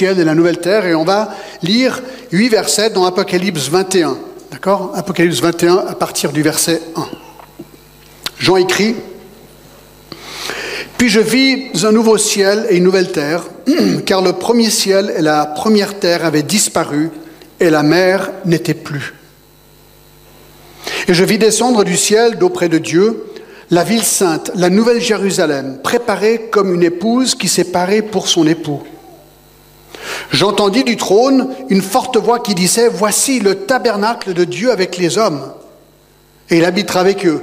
et la nouvelle terre et on va lire huit versets dans Apocalypse 21. D'accord? Apocalypse 21 à partir du verset 1. Jean écrit Puis je vis un nouveau ciel et une nouvelle terre, car le premier ciel et la première terre avaient disparu et la mer n'était plus. Et je vis descendre du ciel d'auprès de Dieu la ville sainte, la nouvelle Jérusalem, préparée comme une épouse qui s'est parée pour son époux. J'entendis du trône une forte voix qui disait, Voici le tabernacle de Dieu avec les hommes, et il habitera avec eux,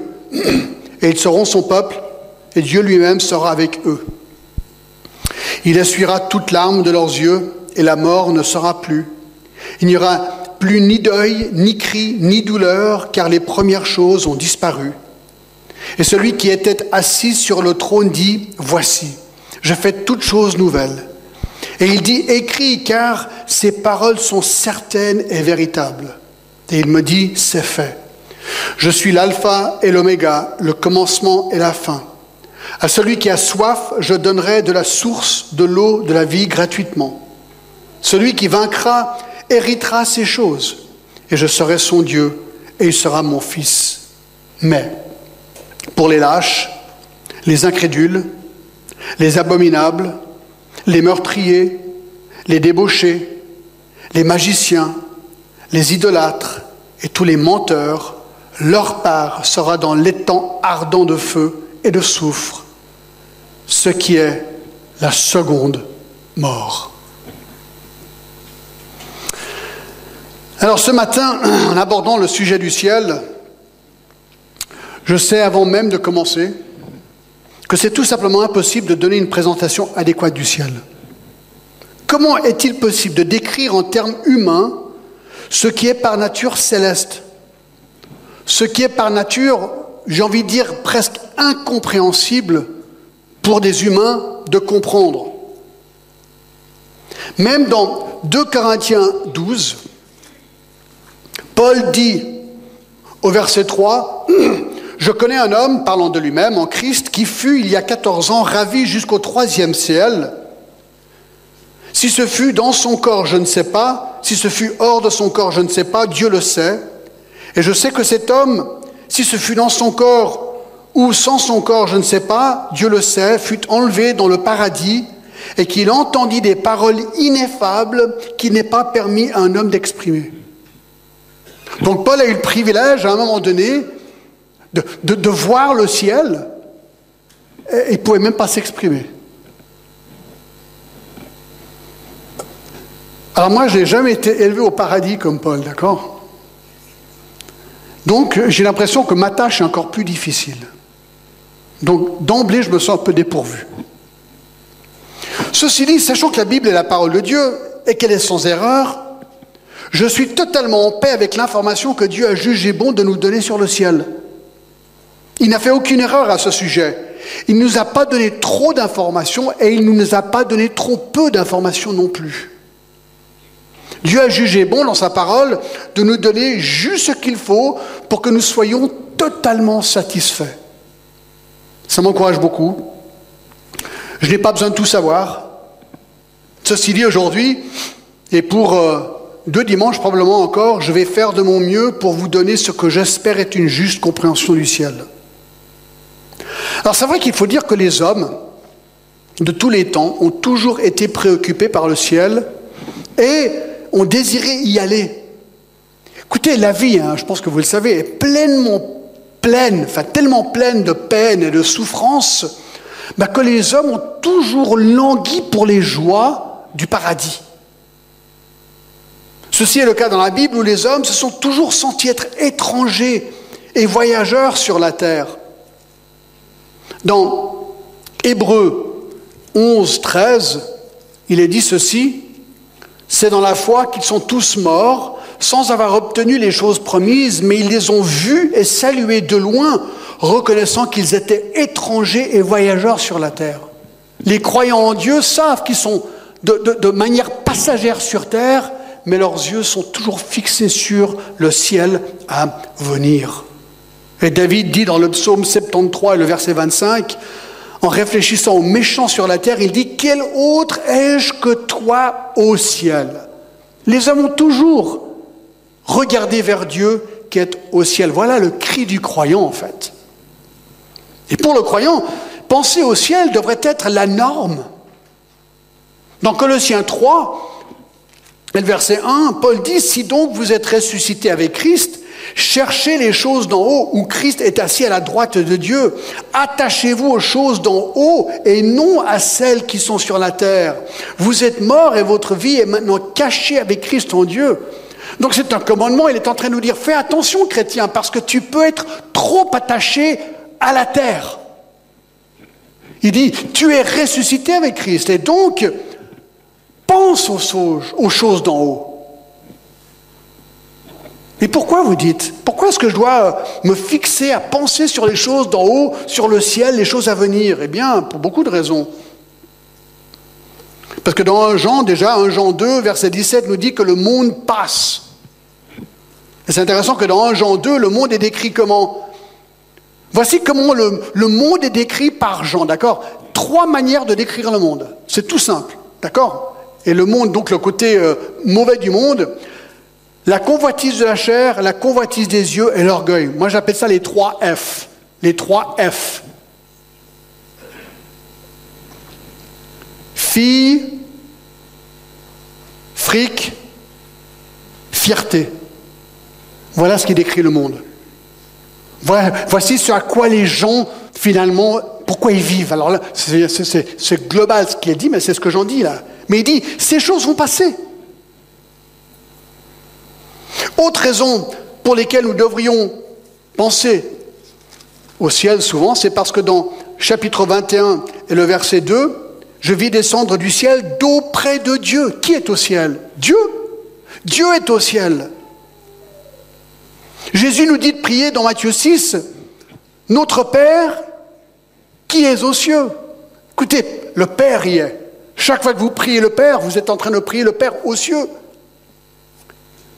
et ils seront son peuple, et Dieu lui-même sera avec eux. Il essuiera toute larme de leurs yeux, et la mort ne sera plus. Il n'y aura plus ni deuil, ni cri, ni douleur, car les premières choses ont disparu. Et celui qui était assis sur le trône dit, Voici, je fais toutes choses nouvelles. Et il dit, écris, car ces paroles sont certaines et véritables. Et il me dit, c'est fait. Je suis l'alpha et l'oméga, le commencement et la fin. À celui qui a soif, je donnerai de la source de l'eau de la vie gratuitement. Celui qui vaincra héritera ces choses, et je serai son Dieu, et il sera mon fils. Mais pour les lâches, les incrédules, les abominables, les meurtriers, les débauchés, les magiciens, les idolâtres et tous les menteurs, leur part sera dans l'étang ardent de feu et de soufre, ce qui est la seconde mort. Alors ce matin, en abordant le sujet du ciel, je sais avant même de commencer que c'est tout simplement impossible de donner une présentation adéquate du ciel. Comment est-il possible de décrire en termes humains ce qui est par nature céleste? Ce qui est par nature, j'ai envie de dire, presque incompréhensible pour des humains de comprendre. Même dans 2 Corinthiens 12, Paul dit au verset 3, Je connais un homme, parlant de lui-même, en Christ, qui fut, il y a 14 ans, ravi jusqu'au troisième ciel. Si ce fut dans son corps, je ne sais pas. Si ce fut hors de son corps, je ne sais pas. Dieu le sait. Et je sais que cet homme, si ce fut dans son corps ou sans son corps, je ne sais pas, Dieu le sait, fut enlevé dans le paradis et qu'il entendit des paroles ineffables qui n'est pas permis à un homme d'exprimer. Donc Paul a eu le privilège, à un moment donné, de, voir le ciel, et il ne pouvait même pas s'exprimer. Alors moi, je n'ai jamais été élevé au paradis comme Paul, d'accord? Donc j'ai l'impression que ma tâche est encore plus difficile. Donc d'emblée, je me sens un peu dépourvu. Ceci dit, sachant que la Bible est la parole de Dieu et qu'elle est sans erreur, je suis totalement en paix avec l'information que Dieu a jugé bon de nous donner sur le ciel. Il n'a fait aucune erreur à ce sujet. Il ne nous a pas donné trop d'informations et il ne nous a pas donné trop peu d'informations non plus. Dieu a jugé bon dans sa parole de nous donner juste ce qu'il faut pour que nous soyons totalement satisfaits. Ça m'encourage beaucoup. Je n'ai pas besoin de tout savoir. Ceci dit, aujourd'hui, et pour euh, deux dimanches probablement encore, je vais faire de mon mieux pour vous donner ce que j'espère être une juste compréhension du ciel. Alors c'est vrai qu'il faut dire que les hommes de tous les temps ont toujours été préoccupés par le ciel et ont désiré y aller. Écoutez, la vie, hein, je pense que vous le savez, est pleinement pleine, enfin tellement pleine de peine et de souffrance, bah, que les hommes ont toujours langui pour les joies du paradis. Ceci est le cas dans la Bible où les hommes se sont toujours sentis être étrangers et voyageurs sur la terre. Dans Hébreu 11, 13, il est dit ceci, c'est dans la foi qu'ils sont tous morts sans avoir obtenu les choses promises, mais ils les ont vus et salués de loin, reconnaissant qu'ils étaient étrangers et voyageurs sur la terre. Les croyants en Dieu savent qu'ils sont de, manière passagère sur terre, mais leurs yeux sont toujours fixés sur le ciel à venir. Et David dit dans le psaume 73 le verset 25, en réfléchissant aux méchants sur la terre, il dit, quel autre ai-je que toi au ciel? Les ont toujours regardé vers Dieu qui est au ciel. Voilà le cri du croyant en fait. Et pour le croyant, penser au ciel devrait être la norme. Dans Colossiens 3, le verset 1, Paul dit, si donc vous êtes ressuscité avec Christ, Cherchez les choses d'en haut où Christ est assis à la droite de Dieu. Attachez-vous aux choses d'en haut et non à celles qui sont sur la terre. Vous êtes morts et votre vie est maintenant cachée avec Christ en Dieu. Donc c'est un commandement, il est en train de nous dire, fais attention chrétien, parce que tu peux être trop attaché à la terre. Il dit, tu es ressuscité avec Christ et donc pense aux choses d'en haut. Et pourquoi vous dites? Pourquoi est-ce que je dois me fixer à penser sur les choses d'en haut, sur le ciel, les choses à venir? Eh bien, pour beaucoup de raisons. Parce que dans 1 Jean, déjà, 1 Jean 2, verset 17 nous dit que le monde passe. Et c'est intéressant que dans 1 Jean 2, le monde est décrit comment? Voici comment le, le monde est décrit par Jean, d'accord? Trois manières de décrire le monde. C'est tout simple, d'accord? Et le monde, donc le côté euh, mauvais du monde, la convoitise de la chair, la convoitise des yeux et l'orgueil. Moi, j'appelle ça les trois F. Les trois F. Fille, fric, fierté. Voilà ce qui décrit le monde. Voici ce à quoi les gens, finalement, pourquoi ils vivent. Alors là, c'est global ce qui est dit, mais c'est ce que j'en dis là. Mais il dit, ces choses vont passer. Autre raison pour lesquelles nous devrions penser au ciel souvent, c'est parce que dans chapitre 21 et le verset 2, je vis descendre du ciel d'auprès de Dieu. Qui est au ciel? Dieu. Dieu est au ciel. Jésus nous dit de prier dans Matthieu 6, Notre Père qui est aux cieux. Écoutez, le Père y est. Chaque fois que vous priez le Père, vous êtes en train de prier le Père aux cieux.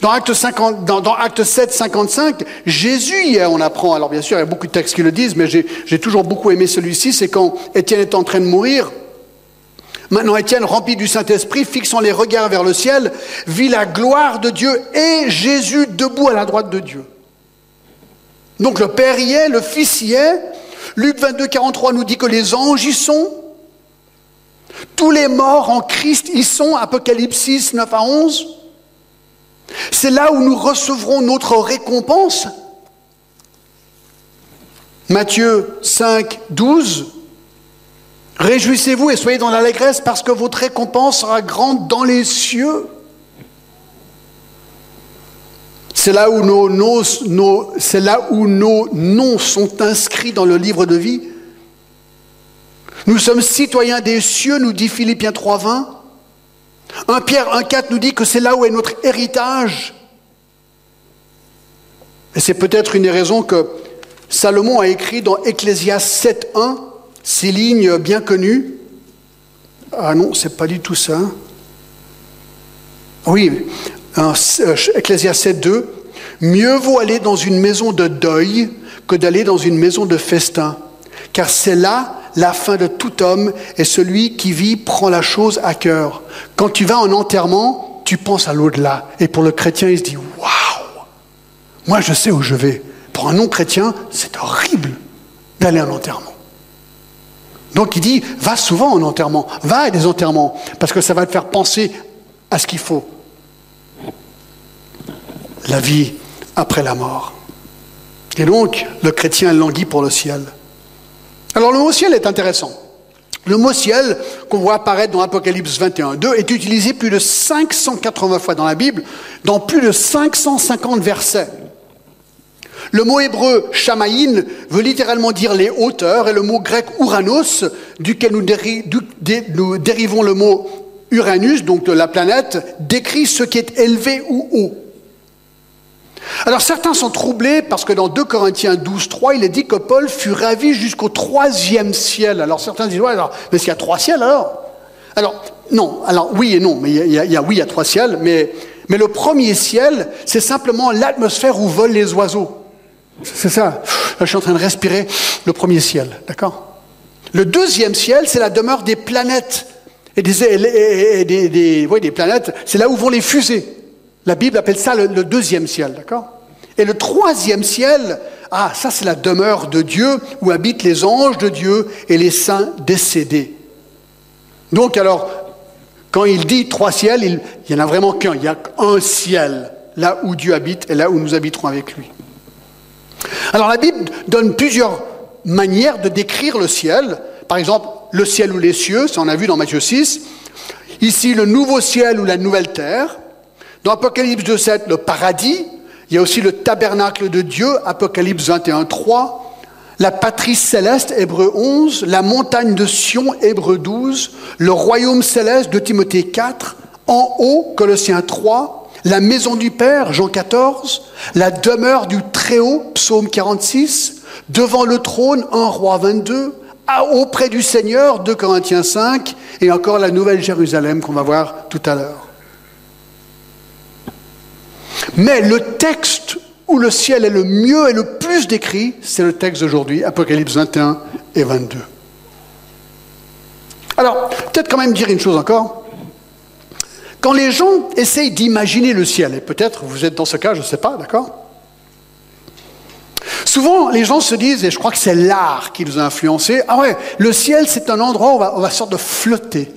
Dans Acte, 50, dans, dans Acte 7, 55, Jésus, on apprend, alors bien sûr, il y a beaucoup de textes qui le disent, mais j'ai toujours beaucoup aimé celui-ci, c'est quand Étienne est en train de mourir. Maintenant, Étienne, rempli du Saint-Esprit, fixant les regards vers le ciel, vit la gloire de Dieu et Jésus debout à la droite de Dieu. Donc le Père y est, le Fils y est. Luc 22, 43 nous dit que les anges y sont. Tous les morts en Christ y sont. Apocalypse 6, 9 à 11. C'est là où nous recevrons notre récompense. Matthieu 5, 12. Réjouissez-vous et soyez dans l'allégresse parce que votre récompense sera grande dans les cieux. C'est là, où nos, là où nos noms sont inscrits dans le livre de vie. Nous sommes citoyens des cieux, nous dit Philippiens 3, 20. 1 Pierre 1,4 nous dit que c'est là où est notre héritage. Et c'est peut-être une des raisons que Salomon a écrit dans Ecclésias 7.1, ces lignes bien connues. Ah non, c'est pas du tout ça. Oui, Ecclésias 7.2, mieux vaut aller dans une maison de deuil que d'aller dans une maison de festin, car c'est là la fin de tout homme et celui qui vit prend la chose à cœur. Quand tu vas en enterrement, tu penses à l'au-delà. Et pour le chrétien, il se dit Waouh Moi, je sais où je vais. Pour un non-chrétien, c'est horrible d'aller en enterrement. Donc il dit Va souvent en enterrement, va à des enterrements, parce que ça va te faire penser à ce qu'il faut. La vie après la mort. Et donc, le chrétien languit pour le ciel. Alors le mot ciel est intéressant. Le mot ciel qu'on voit apparaître dans Apocalypse 21, 2 est utilisé plus de 580 fois dans la Bible, dans plus de 550 versets. Le mot hébreu shamaïn veut littéralement dire les hauteurs et le mot grec uranos, duquel nous, dérivons le mot Uranus, donc la planète, décrit ce qui est élevé ou haut. Alors certains sont troublés parce que dans 2 Corinthiens 12, 3, il est dit que Paul fut ravi jusqu'au troisième ciel. Alors certains disent, ouais, mais s'il y a trois ciels alors? Alors, non, alors oui et non, mais il y a, oui, il y a trois ciels, mais, le premier ciel, c'est simplement l'atmosphère où volent les oiseaux. C'est ça. Je suis en train de respirer le premier ciel, d'accord? Le deuxième ciel, c'est la demeure des planètes. Et des, des, planètes, c'est là où vont les fusées. La Bible appelle ça le, deuxième ciel, d'accord? Et le troisième ciel, ah, ça c'est la demeure de Dieu où habitent les anges de Dieu et les saints décédés. Donc alors, quand il dit trois ciels, il n'y en a vraiment qu'un. Il y a un ciel, là où Dieu habite et là où nous habiterons avec lui. Alors la Bible donne plusieurs manières de décrire le ciel. Par exemple, le ciel ou les cieux, ça on a vu dans Matthieu 6. Ici, le nouveau ciel ou la nouvelle terre. Dans Apocalypse 2.7, le paradis. Il y a aussi le tabernacle de Dieu, Apocalypse 21, 3. La patrie céleste, Hébreu 11. La montagne de Sion, Hébreu 12. Le royaume céleste de Timothée 4. En haut, Colossiens 3. La maison du Père, Jean 14. La demeure du Très-Haut, Psaume 46. Devant le trône, 1 roi 22 auprès du Seigneur, 2 Corinthiens 5, et encore la Nouvelle Jérusalem qu'on va voir tout à l'heure. Mais le texte où le ciel est le mieux et le plus décrit, c'est le texte d'aujourd'hui, Apocalypse 21 et 22. Alors, peut-être quand même dire une chose encore. Quand les gens essayent d'imaginer le ciel, et peut-être vous êtes dans ce cas, je ne sais pas, d'accord? Souvent, les gens se disent, et je crois que c'est l'art qui nous a influencés, ah ouais, le ciel, c'est un endroit où on va, on va sorte de flotter.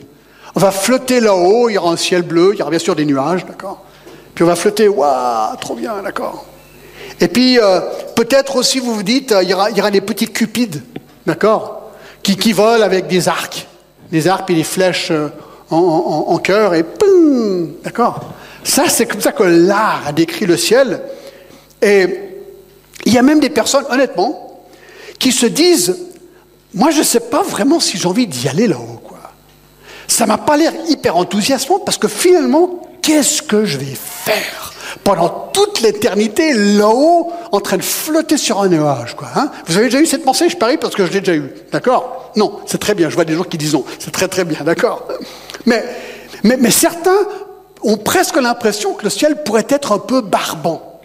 On va flotter là-haut, il y aura un ciel bleu, il y aura bien sûr des nuages, d'accord? Puis on va flotter, waouh, trop bien, d'accord Et puis, euh, peut-être aussi, vous vous dites, euh, il, y aura, il y aura des petits cupides, d'accord qui, qui volent avec des arcs. Des arcs et des flèches euh, en, en, en cœur, et poum, d'accord Ça, c'est comme ça que l'art a décrit le ciel. Et il y a même des personnes, honnêtement, qui se disent, moi je ne sais pas vraiment si j'ai envie d'y aller là-haut. Quoi. Ça m'a pas l'air hyper enthousiasmant parce que finalement, qu'est-ce que je vais faire pendant toute l'éternité là-haut en train de flotter sur un nuage quoi, hein? Vous avez déjà eu cette pensée, je parie, parce que je l'ai déjà eu. D'accord? Non, c'est très bien, je vois des gens qui disent non, c'est très très bien, d'accord? Mais, mais, mais certains ont presque l'impression que le ciel pourrait être un peu barbant.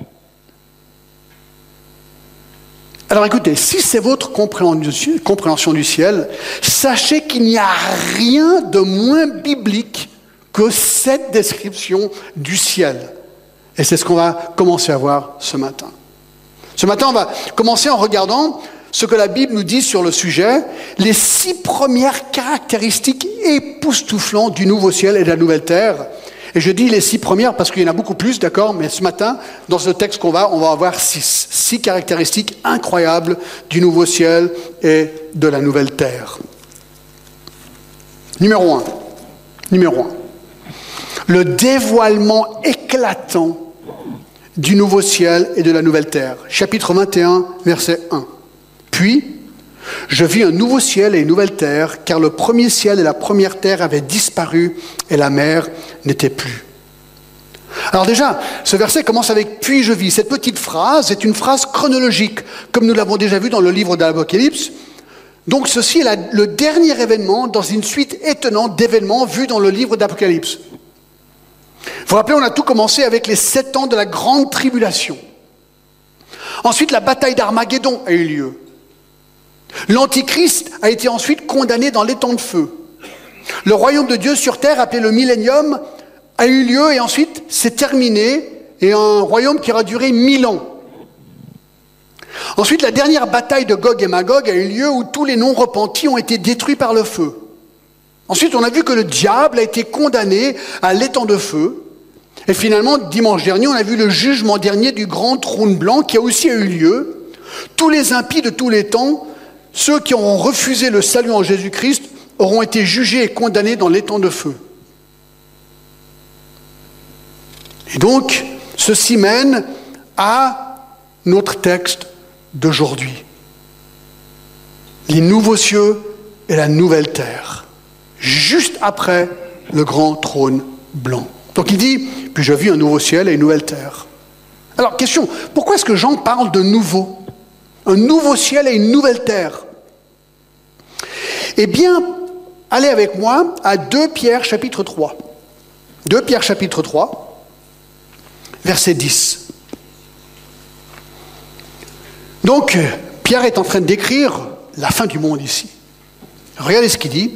Alors écoutez, si c'est votre compréhension du ciel, sachez qu'il n'y a rien de moins biblique que cette description du ciel. Et c'est ce qu'on va commencer à voir ce matin. Ce matin, on va commencer en regardant ce que la Bible nous dit sur le sujet, les six premières caractéristiques époustouflantes du nouveau ciel et de la nouvelle terre et je dis les six premières parce qu'il y en a beaucoup plus, d'accord Mais ce matin, dans ce texte qu'on va, on va avoir six. Six caractéristiques incroyables du nouveau ciel et de la nouvelle terre. Numéro un. Numéro un. Le dévoilement éclatant du nouveau ciel et de la nouvelle terre. Chapitre 21, verset 1. Puis, je vis un nouveau ciel et une nouvelle terre, car le premier ciel et la première terre avaient disparu et la mer n'était plus. Alors déjà, ce verset commence avec puis je vis. Cette petite phrase est une phrase chronologique, comme nous l'avons déjà vu dans le livre d'Apocalypse. Donc ceci est le dernier événement dans une suite étonnante d'événements vus dans le livre d'Apocalypse. Vous rappelez, on a tout commencé avec les sept ans de la grande tribulation. Ensuite, la bataille d'Armageddon a eu lieu. L'Antichrist a été ensuite condamné dans l'étang de feu. Le royaume de Dieu sur terre, appelé le millénium, a eu lieu et ensuite s'est terminé, et un royaume qui aura duré mille ans. Ensuite, la dernière bataille de Gog et Magog a eu lieu où tous les non-repentis ont été détruits par le feu. Ensuite, on a vu que le diable a été condamné à l'étang de feu. Et finalement, dimanche dernier, on a vu le jugement dernier du grand trône blanc qui a aussi eu lieu. Tous les impies de tous les temps ceux qui auront refusé le salut en Jésus-Christ auront été jugés et condamnés dans l'étang de feu. Et donc, ceci mène à notre texte d'aujourd'hui. Les nouveaux cieux et la nouvelle terre, juste après le grand trône blanc. Donc il dit, puis je vis un nouveau ciel et une nouvelle terre. Alors, question, pourquoi est-ce que Jean parle de nouveau? Un nouveau ciel et une nouvelle terre. Eh bien, allez avec moi à 2 Pierre chapitre 3. 2 Pierre chapitre 3, verset 10. Donc, Pierre est en train de décrire la fin du monde ici. Regardez ce qu'il dit.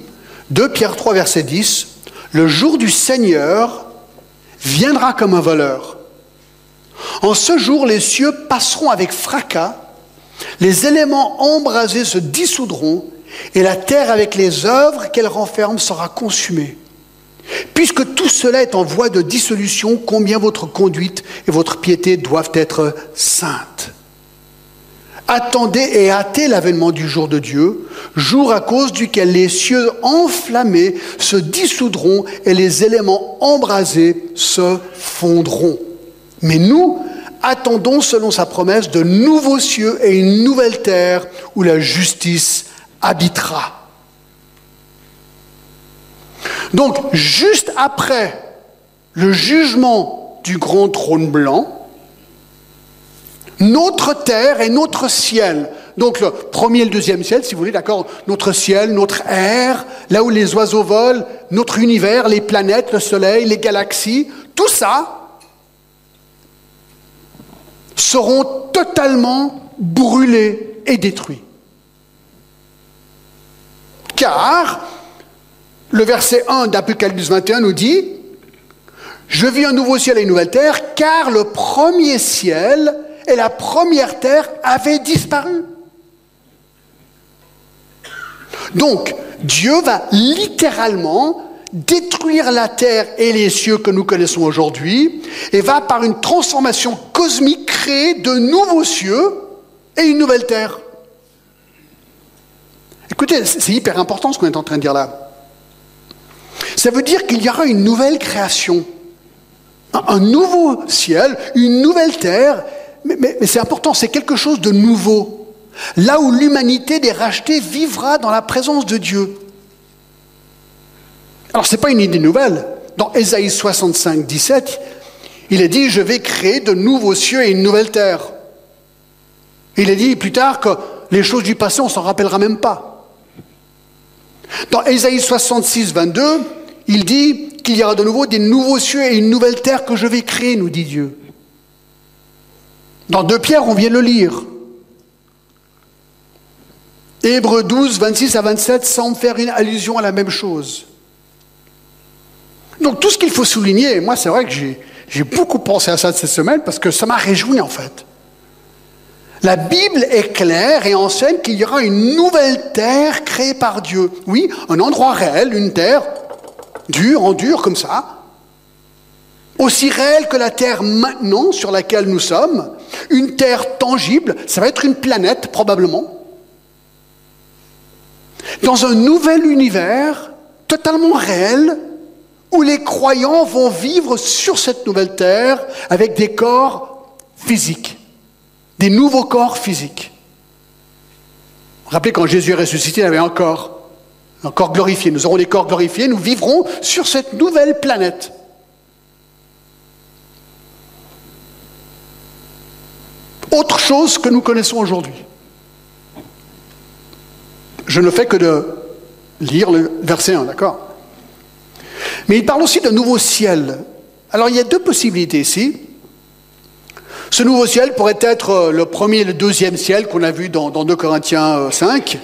2 Pierre 3, verset 10. Le jour du Seigneur viendra comme un voleur. En ce jour, les cieux passeront avec fracas, les éléments embrasés se dissoudront, et la terre avec les œuvres qu'elle renferme sera consumée. Puisque tout cela est en voie de dissolution, combien votre conduite et votre piété doivent être saintes. Attendez et hâtez l'avènement du jour de Dieu, jour à cause duquel les cieux enflammés se dissoudront et les éléments embrasés se fondront. Mais nous attendons, selon sa promesse, de nouveaux cieux et une nouvelle terre où la justice habitera. Donc, juste après le jugement du grand trône blanc, notre terre et notre ciel, donc le premier et le deuxième ciel, si vous voulez, d'accord, notre ciel, notre air, là où les oiseaux volent, notre univers, les planètes, le soleil, les galaxies, tout ça seront totalement brûlés et détruits. Car le verset 1 d'Apocalypse 21 nous dit, je vis un nouveau ciel et une nouvelle terre, car le premier ciel et la première terre avaient disparu. Donc, Dieu va littéralement détruire la terre et les cieux que nous connaissons aujourd'hui et va par une transformation cosmique créer de nouveaux cieux et une nouvelle terre. Écoutez, c'est hyper important ce qu'on est en train de dire là. Ça veut dire qu'il y aura une nouvelle création, un nouveau ciel, une nouvelle terre, mais, c'est important, c'est quelque chose de nouveau. Là où l'humanité des rachetés vivra dans la présence de Dieu. Alors, ce n'est pas une idée nouvelle. Dans Ésaïe 65, 17, il est dit, je vais créer de nouveaux cieux et une nouvelle terre. Il est dit plus tard que les choses du passé, on s'en rappellera même pas. Dans Ésaïe 66, 22, il dit qu'il y aura de nouveau des nouveaux cieux et une nouvelle terre que je vais créer, nous dit Dieu. Dans deux pierres, on vient le lire. Hébreu 12, 26 à 27 semble faire une allusion à la même chose. Donc tout ce qu'il faut souligner, moi c'est vrai que j'ai beaucoup pensé à ça cette semaine parce que ça m'a réjoui en fait. La Bible est claire et enseigne qu'il y aura une nouvelle terre créée par Dieu. Oui, un endroit réel, une terre dure, en dur comme ça. Aussi réelle que la terre maintenant sur laquelle nous sommes. Une terre tangible, ça va être une planète probablement. Dans un nouvel univers totalement réel où les croyants vont vivre sur cette nouvelle terre avec des corps physiques des nouveaux corps physiques. Rappelez, quand Jésus est ressuscité, il avait un corps, un corps glorifié. Nous aurons des corps glorifiés, nous vivrons sur cette nouvelle planète. Autre chose que nous connaissons aujourd'hui. Je ne fais que lire le verset 1, d'accord? Mais il parle aussi d'un nouveau ciel. Alors il y a deux possibilités ici. Ce nouveau ciel pourrait être euh, le premier et le deuxième ciel qu'on a vu dans, 2 Corinthiens 5.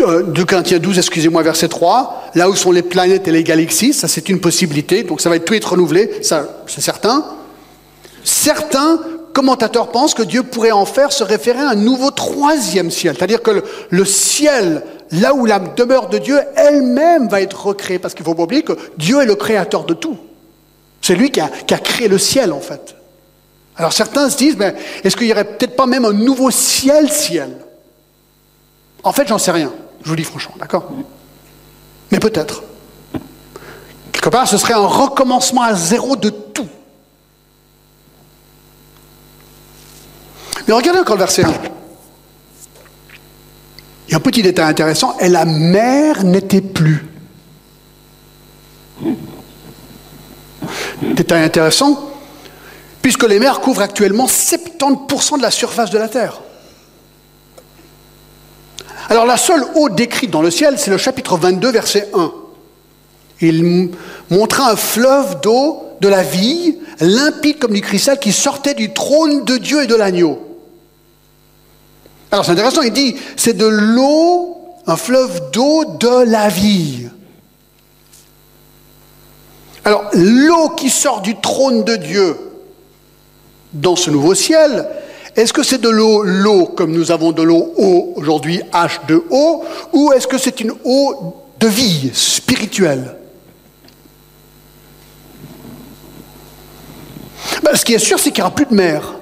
Euh, 2 Corinthiens 12, excusez-moi, verset 3, là où sont les planètes et les galaxies, ça c'est une possibilité, donc ça va tout être renouvelé, ça c'est certain. Certains commentateurs pensent que Dieu pourrait en faire se référer à un nouveau troisième ciel, c'est-à-dire que le, ciel, là où la demeure de Dieu elle-même va être recréée, parce qu'il faut pas oublier que Dieu est le créateur de tout. C'est lui qui a créé le ciel en fait. Alors certains se disent, mais est-ce qu'il n'y aurait peut-être pas même un nouveau ciel-ciel En fait, j'en sais rien, je vous dis franchement, d'accord? Mais peut-être. Quelque part, ce serait un recommencement à zéro de tout. Mais regardez encore le verset 1. Il y a un petit détail intéressant, et la mer n'était plus. Détail intéressant, puisque les mers couvrent actuellement 70% de la surface de la Terre. Alors la seule eau décrite dans le ciel, c'est le chapitre 22, verset 1. Il montra un fleuve d'eau de la vie, limpide comme du cristal, qui sortait du trône de Dieu et de l'agneau. Alors c'est intéressant, il dit, c'est de l'eau un fleuve d'eau de la vie. Alors, l'eau qui sort du trône de Dieu dans ce nouveau ciel, est-ce que c'est de l'eau, l'eau comme nous avons de l'eau eau aujourd'hui, H2O, ou est-ce que c'est une eau de vie spirituelle? Ben, Ce qui est sûr, c'est qu'il n'y aura plus de mer.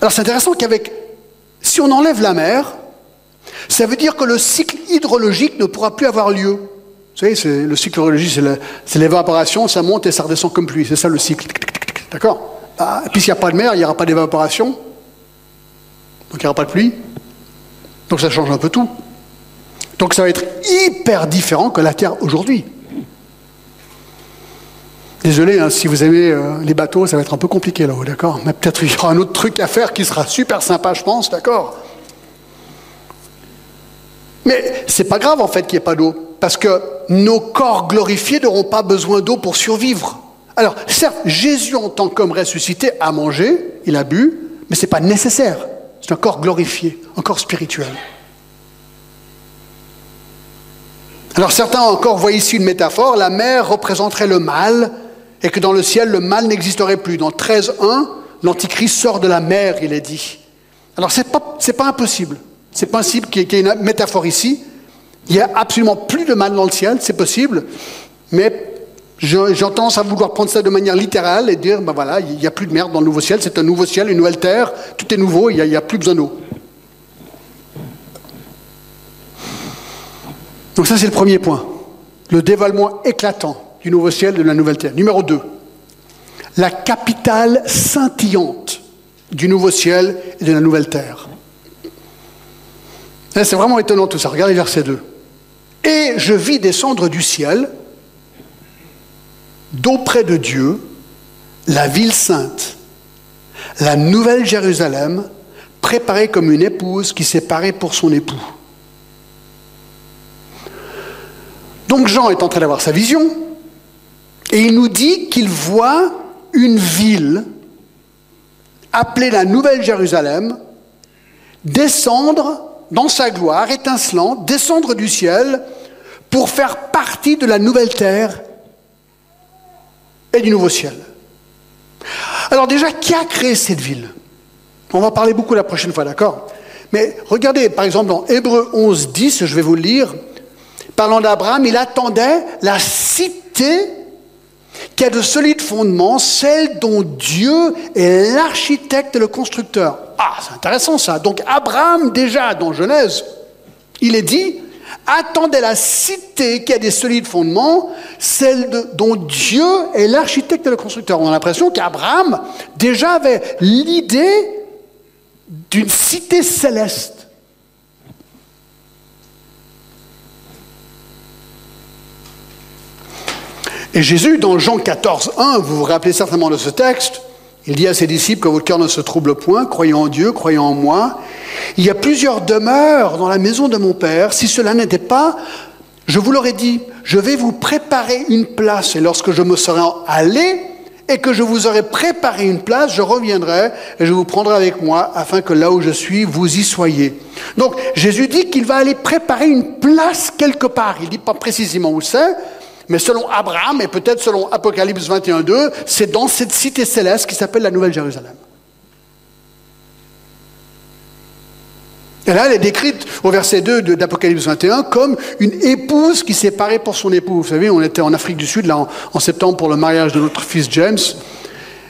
Alors c'est intéressant qu'avec, si on enlève la mer, ça veut dire que le cycle hydrologique ne pourra plus avoir lieu. Vous savez, c'est, le cycle hydrologique, c'est, l'évaporation, ça monte et ça redescend comme pluie. C'est ça le cycle. D'accord ah, et puis s'il n'y a pas de mer, il n'y aura pas d'évaporation. Donc il n'y aura pas de pluie. Donc ça change un peu tout. Donc ça va être hyper différent que la Terre aujourd'hui. Désolé, hein, si vous aimez euh, les bateaux, ça va être un peu compliqué là-haut, d'accord Mais peut-être il y aura un autre truc à faire qui sera super sympa, je pense, d'accord Mais c'est pas grave en fait qu'il n'y ait pas d'eau, parce que nos corps glorifiés n'auront pas besoin d'eau pour survivre. Alors, certes, Jésus en tant qu'homme ressuscité a mangé, il a bu, mais ce n'est pas nécessaire. C'est un corps glorifié, un corps spirituel. Alors certains encore voient ici une métaphore, la mer représenterait le mal, et que dans le ciel, le mal n'existerait plus. Dans 13.1, l'Antichrist sort de la mer, il est dit. Alors ce n'est pas, pas impossible. C'est possible qu'il y ait une métaphore ici. Il n'y a absolument plus de mal dans le ciel, c'est possible, mais j'ai tendance à vouloir prendre ça de manière littérale et dire, ben voilà, il n'y a plus de merde dans le nouveau ciel, c'est un nouveau ciel, une nouvelle terre, tout est nouveau, il n'y a, plus besoin d'eau. Donc ça c'est le premier point, le dévoilement éclatant du nouveau ciel et de la nouvelle terre. Numéro 2, la capitale scintillante du nouveau ciel et de la nouvelle terre. C'est vraiment étonnant tout ça, regardez verset 2. Et je vis descendre du ciel d'auprès de Dieu la ville sainte, la nouvelle Jérusalem, préparée comme une épouse qui s'est parée pour son époux. Donc Jean est en train d'avoir sa vision, et il nous dit qu'il voit une ville appelée la Nouvelle Jérusalem descendre dans sa gloire, étincelante, descendre du ciel pour faire partie de la nouvelle terre et du nouveau ciel. Alors déjà, qui a créé cette ville? On va parler beaucoup la prochaine fois, d'accord? Mais regardez, par exemple, dans Hébreu 11, 10, je vais vous le lire, parlant d'Abraham, il attendait la cité qui a de solides fondements, celle dont Dieu est l'architecte et le constructeur. Ah, c'est intéressant ça. Donc Abraham, déjà dans Genèse, il est dit, attendait la cité qui a des solides fondements, celle dont Dieu est l'architecte et le constructeur. On a l'impression qu'Abraham déjà avait l'idée d'une cité céleste. Et Jésus, dans Jean 14, 1, vous vous rappelez certainement de ce texte, il dit à ses disciples que votre cœur ne se trouble point, croyant en Dieu, croyant en moi. Il y a plusieurs demeures dans la maison de mon Père. Si cela n'était pas, je vous l'aurais dit, je vais vous préparer une place. Et lorsque je me serai allé et que je vous aurai préparé une place, je reviendrai et je vous prendrai avec moi afin que là où je suis, vous y soyez. Donc Jésus dit qu'il va aller préparer une place quelque part. Il dit pas précisément où c'est, mais selon Abraham, et peut-être selon Apocalypse 21.2, c'est dans cette cité céleste qui s'appelle la Nouvelle Jérusalem. Et là, elle est décrite au verset 2 d'Apocalypse 21 comme une épouse qui s'est parée pour son époux. Vous savez, on était en Afrique du Sud là, en, septembre pour le mariage de notre fils James.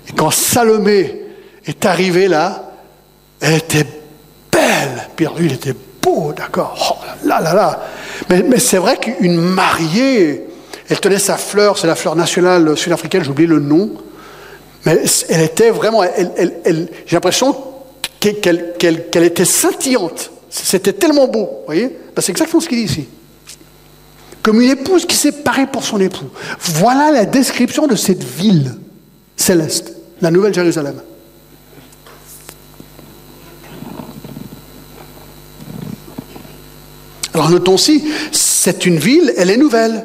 Et quand Salomé est arrivée là, elle était belle. Puis lui, il était beau, d'accord. Oh là là là. Mais, mais c'est vrai qu'une mariée, elle tenait sa fleur, c'est la fleur nationale sud-africaine, j'ai oublié le nom. Mais elle était vraiment, j'ai l'impression qu'elle était scintillante. C'était tellement beau, vous voyez? Ben, C'est exactement ce qu'il dit ici. Comme une épouse qui s'est parée pour son époux. Voilà la description de cette ville céleste, la Nouvelle Jérusalem. Alors notons-ci, c'est une ville, elle est nouvelle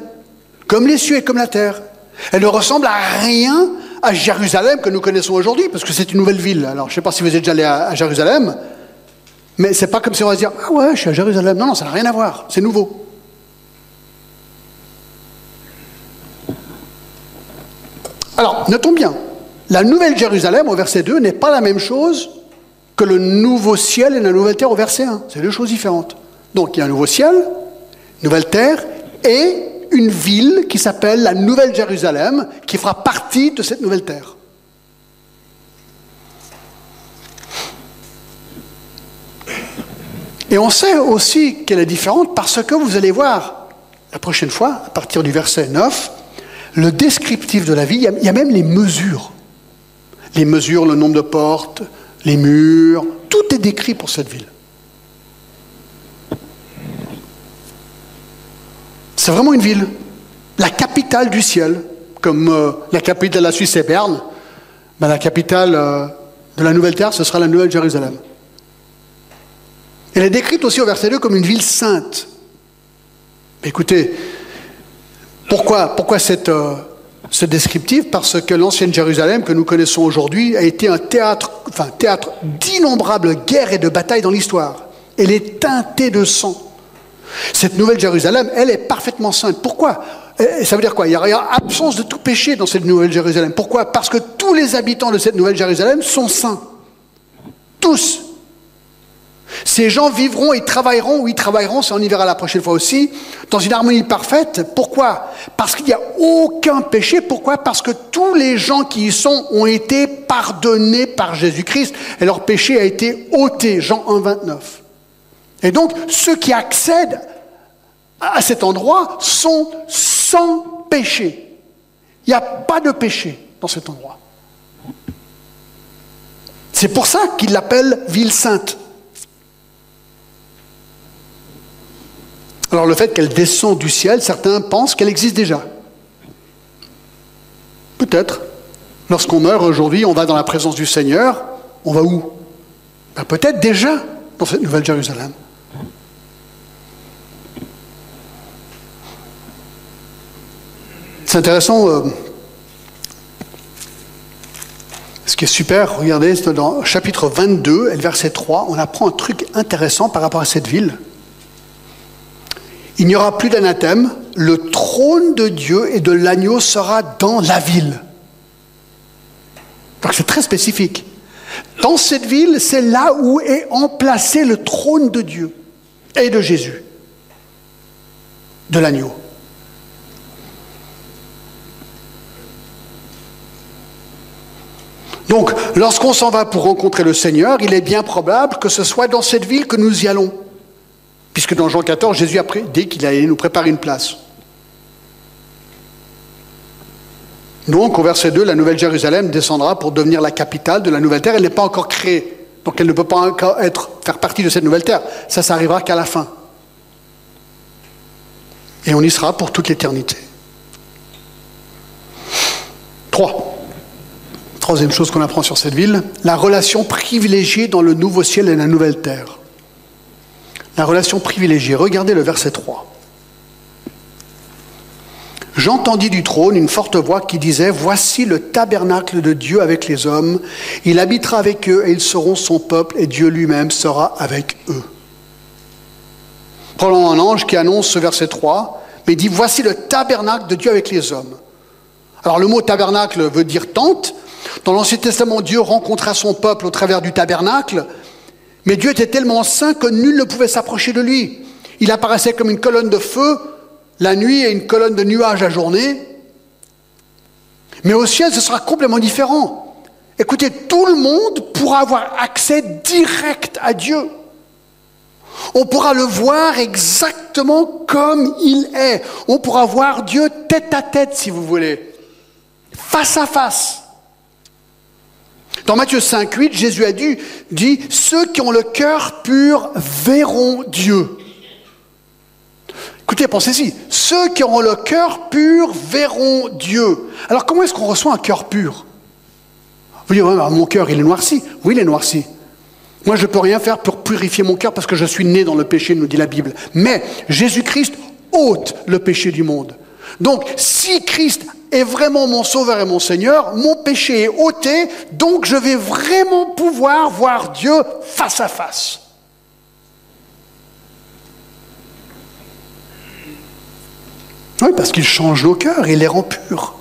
comme les cieux et comme la terre. Elle ne ressemble à rien à Jérusalem que nous connaissons aujourd'hui, parce que c'est une nouvelle ville. Alors, je ne sais pas si vous êtes déjà allé à, Jérusalem, Mais c'est pas comme si on va se dire Ah ouais, je suis à Jérusalem. Non, non, ça n'a rien à voir. C'est nouveau. Alors, notons bien, la nouvelle Jérusalem au verset 2 n'est pas la même chose que le nouveau ciel et la nouvelle terre au verset 1. C'est deux choses différentes. Donc, il y a un nouveau ciel, nouvelle terre et une ville qui s'appelle la Nouvelle Jérusalem, qui fera partie de cette nouvelle terre. Et on sait aussi qu'elle est différente parce que vous allez voir la prochaine fois, à partir du verset 9, le descriptif de la vie, il y a même les mesures. Les mesures, le nombre de portes, les murs, tout est décrit pour cette ville. C'est vraiment une ville, la capitale du ciel, comme euh, la capitale de la Suisse est Berne, la capitale euh, de la Nouvelle Terre, ce sera la Nouvelle Jérusalem. Elle est décrite aussi au verset 2 comme une ville sainte. Écoutez, pourquoi, pourquoi euh, ce descriptif? Parce que l'ancienne Jérusalem que nous connaissons aujourd'hui a été un théâtre, enfin, théâtre d'innombrables guerres et de batailles dans l'histoire. Elle est teintée de sang. Cette nouvelle Jérusalem, elle est parfaitement sainte. Pourquoi? Ça veut dire quoi? Il y a absence de tout péché dans cette nouvelle Jérusalem. Pourquoi? Parce que tous les habitants de cette nouvelle Jérusalem sont saints. Tous. Ces gens vivront et travailleront, ou ils travailleront, ça on y verra la prochaine fois aussi, dans une harmonie parfaite. Pourquoi? Parce qu'il n'y a aucun péché. Pourquoi? Parce que tous les gens qui y sont ont été pardonnés par Jésus-Christ et leur péché a été ôté. Jean 1, 29. Et donc, ceux qui accèdent à cet endroit sont sans péché. Il n'y a pas de péché dans cet endroit. C'est pour ça qu'il l'appelle ville sainte. Alors le fait qu'elle descend du ciel, certains pensent qu'elle existe déjà. Peut-être. Lorsqu'on meurt aujourd'hui, on va dans la présence du Seigneur. On va où? Ben, Peut-être déjà dans cette nouvelle Jérusalem. C'est intéressant. Euh, ce qui est super, regardez, dans chapitre 22 et verset 3, on apprend un truc intéressant par rapport à cette ville. Il n'y aura plus d'anathème, le trône de Dieu et de l'agneau sera dans la ville. C'est très spécifique. Dans cette ville, c'est là où est emplacé le trône de Dieu et de Jésus, de l'agneau. Donc, lorsqu'on s'en va pour rencontrer le Seigneur, il est bien probable que ce soit dans cette ville que nous y allons. Puisque dans Jean 14, Jésus a dit qu'il allait nous préparer une place. Donc, au verset 2, la Nouvelle Jérusalem descendra pour devenir la capitale de la Nouvelle Terre. Elle n'est pas encore créée, donc elle ne peut pas encore être, faire partie de cette Nouvelle Terre. Ça, ça arrivera qu'à la fin. Et on y sera pour toute l'éternité. Trois. Troisième chose qu'on apprend sur cette ville, la relation privilégiée dans le nouveau ciel et la nouvelle terre. La relation privilégiée. Regardez le verset 3. J'entendis du trône une forte voix qui disait, Voici le tabernacle de Dieu avec les hommes, il habitera avec eux et ils seront son peuple et Dieu lui-même sera avec eux. Prenons un ange qui annonce ce verset 3, mais dit, Voici le tabernacle de Dieu avec les hommes. Alors le mot tabernacle veut dire tente, dans l'Ancien Testament, Dieu rencontra son peuple au travers du tabernacle, mais Dieu était tellement saint que nul ne pouvait s'approcher de lui. Il apparaissait comme une colonne de feu la nuit et une colonne de nuages la journée. Mais au ciel, ce sera complètement différent. Écoutez, tout le monde pourra avoir accès direct à Dieu. On pourra le voir exactement comme il est. On pourra voir Dieu tête à tête, si vous voulez, face à face. Dans Matthieu 5, 8, Jésus a dit, Ceux qui ont le cœur pur verront Dieu. Écoutez, pensez-y. Ceux qui auront le cœur pur verront Dieu. Alors comment est-ce qu'on reçoit un cœur pur? Vous dites, mon cœur, il est noirci. Oui, il est noirci. Moi, je ne peux rien faire pour purifier mon cœur parce que je suis né dans le péché, nous dit la Bible. Mais Jésus-Christ ôte le péché du monde. Donc, si Christ est vraiment mon Sauveur et mon Seigneur, mon péché est ôté, donc je vais vraiment pouvoir voir Dieu face à face. Oui, parce qu'il change nos cœurs, il les rend purs.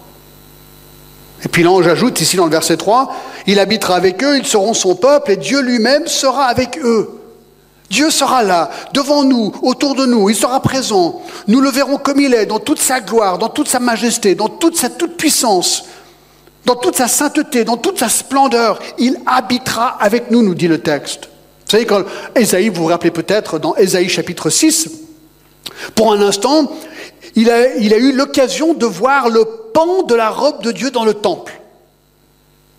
Et puis l'ange ajoute ici dans le verset 3, il habitera avec eux, ils seront son peuple, et Dieu lui-même sera avec eux. Dieu sera là, devant nous, autour de nous, il sera présent. Nous le verrons comme il est, dans toute sa gloire, dans toute sa majesté, dans toute sa toute-puissance, dans toute sa sainteté, dans toute sa splendeur. Il habitera avec nous, nous dit le texte. Vous savez, quand Ésaïe, vous vous rappelez peut-être, dans Ésaïe chapitre 6, pour un instant, il a, il a eu l'occasion de voir le pan de la robe de Dieu dans le temple.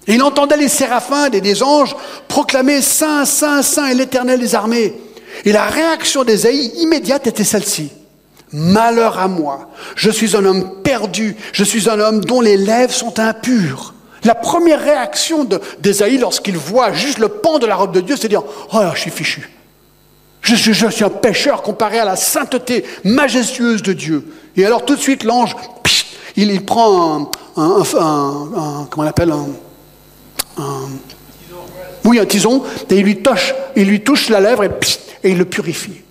Et il entendait les séraphins et des anges proclamer Saint, Saint, Saint et l'Éternel des armées. Et la réaction d'Ésaïe immédiate était celle-ci. Malheur à moi, je suis un homme perdu, je suis un homme dont les lèvres sont impures. La première réaction d'Ésaïe lorsqu'il voit juste le pan de la robe de Dieu, c'est de dire Oh je suis fichu. Je suis, un pécheur comparé à la sainteté majestueuse de Dieu. Et alors tout de suite, l'ange, il, prend un comment on appelle, un, oui, un tison, et il lui touche, il lui touche la lèvre et, et il le purifie.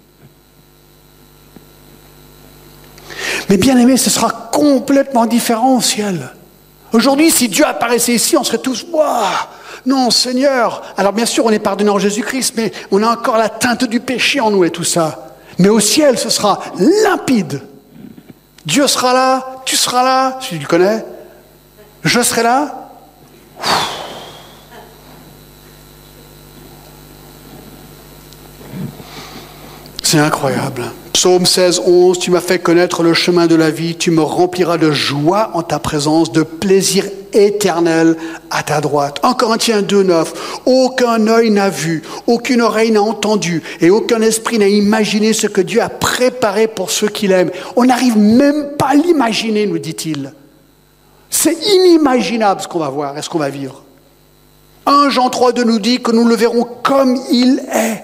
Mais bien aimé, ce sera complètement différent au ciel. Aujourd'hui, si Dieu apparaissait ici, on serait tous, waouh, non, Seigneur. Alors bien sûr, on est pardonné en Jésus-Christ, mais on a encore la teinte du péché en nous et tout ça. Mais au ciel, ce sera limpide. Dieu sera là, tu seras là, si tu le connais. Je serai là. C'est incroyable. Psaume 16, 11, tu m'as fait connaître le chemin de la vie, tu me rempliras de joie en ta présence, de plaisir éternel à ta droite. En Corinthiens 2, 9, aucun œil n'a vu, aucune oreille n'a entendu et aucun esprit n'a imaginé ce que Dieu a préparé pour ceux qu'il aime. On n'arrive même pas à l'imaginer, nous dit-il. C'est inimaginable ce qu'on va voir et ce qu'on va vivre. 1 Jean 3, 2 nous dit que nous le verrons comme il est.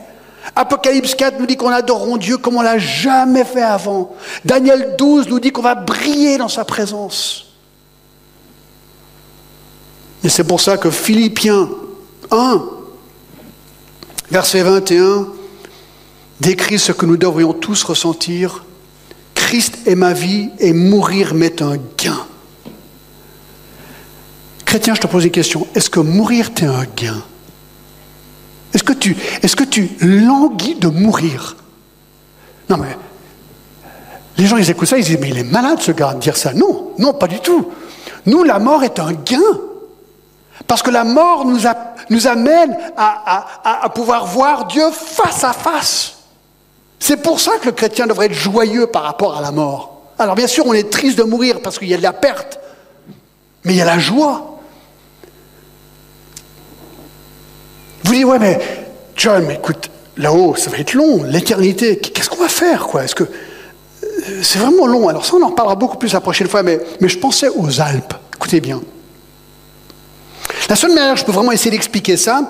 Apocalypse 4 nous dit qu'on adorera Dieu comme on l'a jamais fait avant. Daniel 12 nous dit qu'on va briller dans sa présence. Et c'est pour ça que Philippiens 1, verset 21, décrit ce que nous devrions tous ressentir. Christ est ma vie et mourir m'est un gain. Chrétien, je te pose une question. Est-ce que mourir t'est un gain? Est-ce que tu, tu languis de mourir Non, mais les gens, ils écoutent ça, ils disent, mais il est malade ce gars de dire ça. Non, non, pas du tout. Nous, la mort est un gain. Parce que la mort nous, nous amène à, à, pouvoir voir Dieu face à face. C'est pour ça que le chrétien devrait être joyeux par rapport à la mort. Alors bien sûr, on est triste de mourir parce qu'il y a de la perte, mais il y a la joie. Vous dites, ouais, mais John, écoute, là-haut, ça va être long, l'éternité, qu'est-ce qu'on va faire, quoi? Est-ce que euh, c'est vraiment long Alors ça, on en reparlera beaucoup plus la prochaine fois, mais, je pensais aux Alpes. Écoutez bien. La seule manière je peux vraiment essayer d'expliquer ça,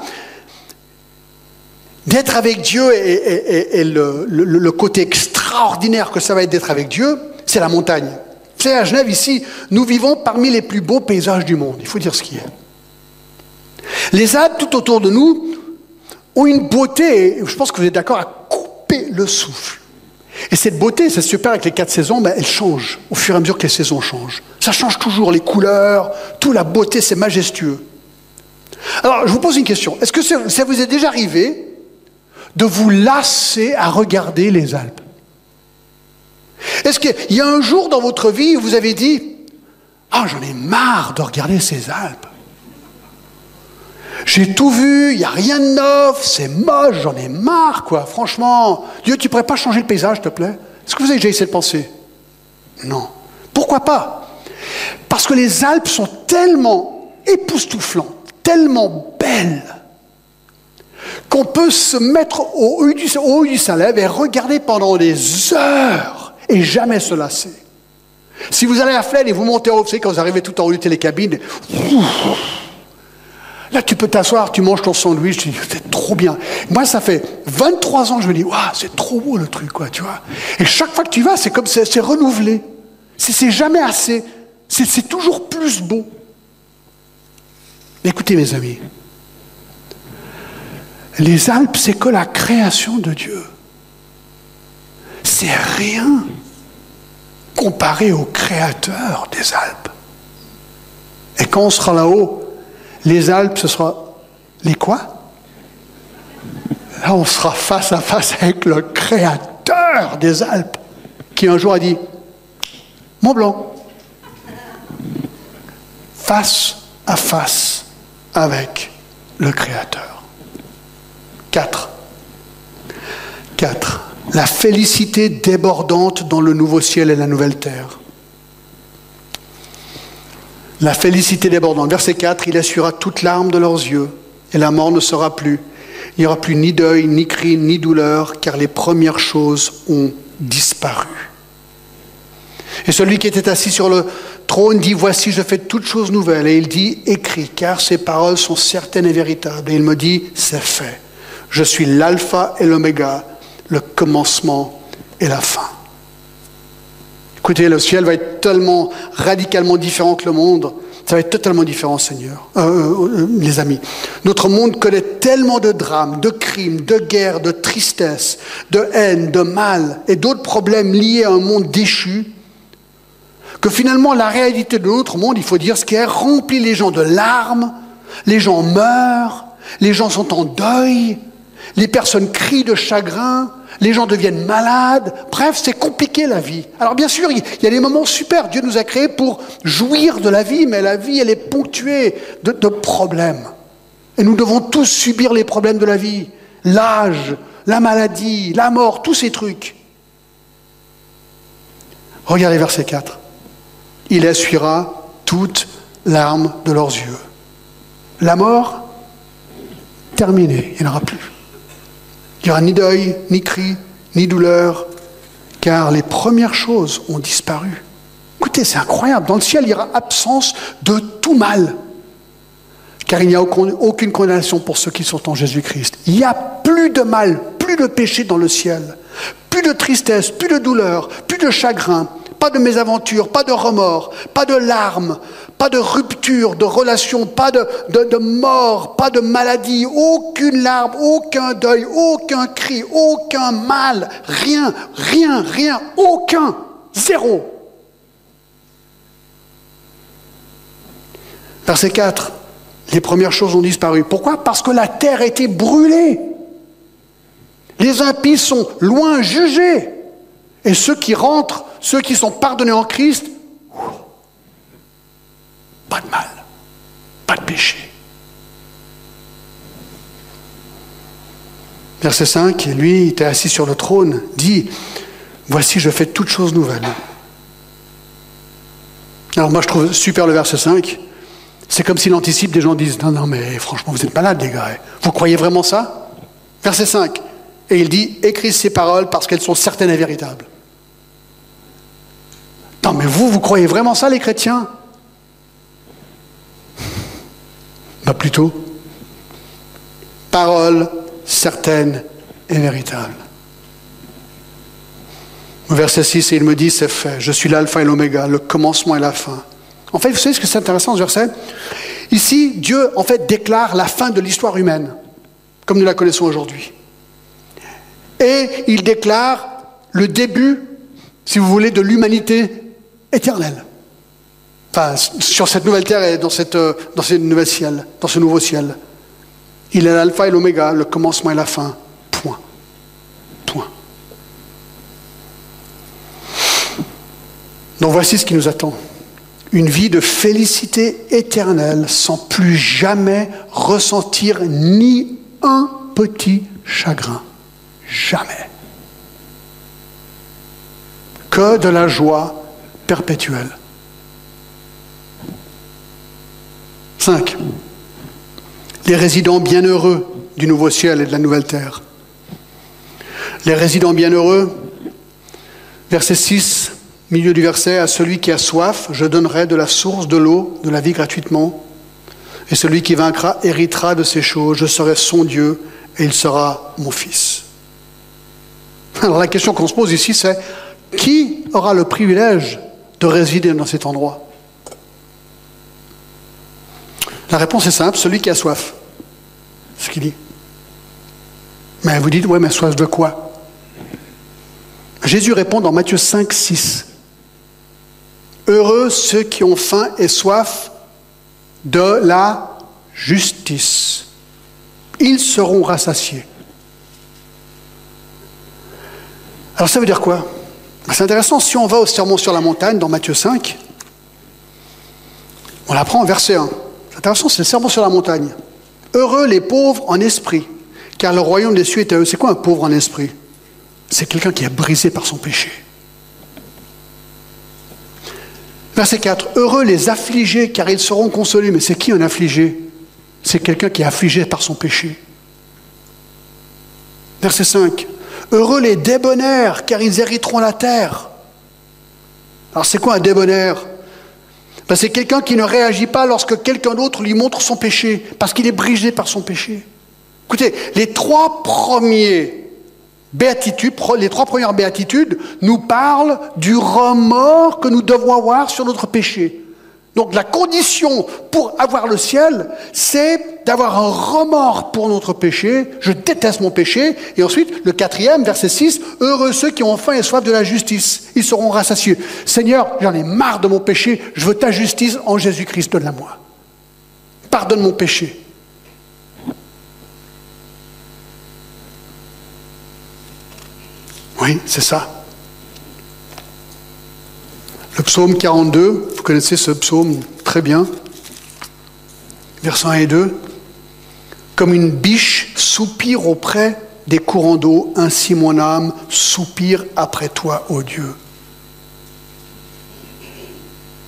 d'être avec Dieu et, le, le, côté extraordinaire que ça va être d'être avec Dieu, c'est la montagne. Savez, à Genève, ici, nous vivons parmi les plus beaux paysages du monde. Il faut dire ce qui est. Les Alpes tout autour de nous ont une beauté, je pense que vous êtes d'accord, à couper le souffle. Et cette beauté, c'est super avec les quatre saisons, mais elle change au fur et à mesure que les saisons changent. Ça change toujours les couleurs, toute la beauté, c'est majestueux. Alors, je vous pose une question. Est-ce que ça vous est déjà arrivé de vous lasser à regarder les Alpes? Est-ce qu'il y a un jour dans votre vie où vous avez dit Ah, j'en ai marre de regarder ces Alpes j'ai tout vu, il n'y a rien de neuf, c'est moche, j'en ai marre, quoi. Franchement, Dieu, tu ne pourrais pas changer le paysage, s'il te plaît? Est-ce que vous avez déjà essayé de penser? Non. Pourquoi pas? Parce que les Alpes sont tellement époustouflantes, tellement belles, qu'on peut se mettre au haut du, au du Salève et regarder pendant des heures et jamais se lasser. Si vous allez à Flaine et vous montez au haut, vous savez, quand vous arrivez tout en haut du télécabine, Là, tu peux t'asseoir, tu manges ton sandwich, tu dis, c'est trop bien. Moi, ça fait 23 ans je me dis, waouh, c'est trop beau le truc, quoi, tu vois. Et chaque fois que tu vas, c'est comme, c'est renouvelé. C'est jamais assez. C'est toujours plus beau. écoutez, mes amis, les Alpes, c'est que la création de Dieu. C'est rien comparé au créateur des Alpes. Et quand on sera là-haut, les Alpes, ce sera les quoi? Là, on sera face à face avec le créateur des Alpes, qui un jour a dit Mont Blanc. Face à face avec le créateur. Quatre. Quatre. La félicité débordante dans le nouveau ciel et la nouvelle terre. La félicité débordante. Verset 4, il assurera toute larme de leurs yeux, et la mort ne sera plus. Il n'y aura plus ni deuil, ni cri, ni douleur, car les premières choses ont disparu. Et celui qui était assis sur le trône dit, voici, je fais toutes choses nouvelles. Et il dit, écris, car ces paroles sont certaines et véritables. Et il me dit, c'est fait. Je suis l'alpha et l'oméga, le commencement et la fin. Écoutez, le ciel va être tellement radicalement différent que le monde. Ça va être totalement différent, Seigneur, euh, euh, euh, les amis. Notre monde connaît tellement de drames, de crimes, de guerres, de tristesse, de haine, de mal et d'autres problèmes liés à un monde déchu, que finalement la réalité de notre monde, il faut dire ce qui est, remplit les gens de larmes, les gens meurent, les gens sont en deuil, les personnes crient de chagrin, les gens deviennent malades. Bref, c'est compliqué la vie. Alors bien sûr, il y a des moments super. Dieu nous a créés pour jouir de la vie, mais la vie, elle est ponctuée de, problèmes. Et nous devons tous subir les problèmes de la vie. L'âge, la maladie, la mort, tous ces trucs. Regardez verset 4. Il essuiera toute larmes de leurs yeux. La mort, terminée, il n'y en aura plus. Il n'y aura ni deuil, ni cri, ni douleur, car les premières choses ont disparu. Écoutez, c'est incroyable. Dans le ciel, il y aura absence de tout mal, car il n'y a aucune condamnation pour ceux qui sont en Jésus-Christ. Il n'y a plus de mal, plus de péché dans le ciel, plus de tristesse, plus de douleur, plus de chagrin, pas de mésaventures, pas de remords, pas de larmes, pas de rupture de relation, pas de, mort, pas de maladie, aucune larme, aucun deuil, aucun cri, aucun mal, rien, rien, rien, aucun, zéro. Verset 4, les premières choses ont disparu. Pourquoi? Parce que la terre a été brûlée. Les impies sont loin jugés. Et ceux qui rentrent, ceux qui sont pardonnés en Christ, pas de mal, pas de péché. Verset 5, lui, était assis sur le trône, dit, voici, je fais toutes choses nouvelles. Alors moi, je trouve super le verset 5. C'est comme s'il anticipe, des gens disent, non, non, mais franchement, vous êtes malades, les gars. Vous croyez vraiment ça? Verset 5. Et il dit, écris ces paroles parce qu'elles sont certaines et véritables. Non, mais vous, vous croyez vraiment ça, les chrétiens? Pas plutôt. Parole certaine et véritable. Au verset 6, il me dit, c'est fait, je suis l'alpha et l'oméga, le commencement et la fin. En fait, vous savez ce que c'est intéressant ce verset? Ici, Dieu, en fait, déclare la fin de l'histoire humaine, comme nous la connaissons aujourd'hui. Et il déclare le début, si vous voulez, de l'humanité éternelle sur cette nouvelle terre et dans, cette, euh, dans ce nouveau ciel. Il est l'alpha et l'oméga, le commencement et la fin. Point. Point. Donc voici ce qui nous attend. Une vie de félicité éternelle sans plus jamais ressentir ni un petit chagrin. Jamais. Que de la joie perpétuelle. 5. Les résidents bienheureux du nouveau ciel et de la nouvelle terre. Les résidents bienheureux, verset 6, milieu du verset, à celui qui a soif, je donnerai de la source de l'eau, de la vie gratuitement. Et celui qui vaincra héritera de ces choses. Je serai son Dieu et il sera mon fils. Alors la question qu'on se pose ici, c'est qui aura le privilège de résider dans cet endroit? La réponse est simple, celui qui a soif. Ce qu'il dit. Mais vous dites, ouais, mais soif de quoi? Jésus répond dans Matthieu 5, 6. Heureux ceux qui ont faim et soif de la justice. Ils seront rassasiés. Alors ça veut dire quoi? Ben, C'est intéressant, si on va au sermon sur la montagne dans Matthieu 5, on l'apprend en verset 1. Intéressant, c'est le sermon sur la montagne. Heureux les pauvres en esprit, car le royaume des cieux est à eux. C'est quoi un pauvre en esprit? C'est quelqu'un qui est brisé par son péché. Verset 4. Heureux les affligés, car ils seront consolés. Mais c'est qui un affligé? C'est quelqu'un qui est affligé par son péché. Verset 5. Heureux les débonnaires, car ils hériteront la terre. Alors c'est quoi un débonnaire? Ben, C'est quelqu'un qui ne réagit pas lorsque quelqu'un d'autre lui montre son péché, parce qu'il est brisé par son péché. Écoutez, les trois premiers béatitudes, les trois premières béatitudes nous parlent du remords que nous devons avoir sur notre péché. Donc la condition pour avoir le ciel, c'est d'avoir un remords pour notre péché. Je déteste mon péché. Et ensuite, le quatrième, verset 6, heureux ceux qui ont faim et soif de la justice. Ils seront rassasiés. Seigneur, j'en ai marre de mon péché. Je veux ta justice en Jésus-Christ. Donne-la moi. Pardonne mon péché. Oui, c'est ça. Le psaume 42, vous connaissez ce psaume très bien, versets 1 et 2. Comme une biche soupire auprès des courants d'eau, ainsi mon âme soupire après toi, ô Dieu.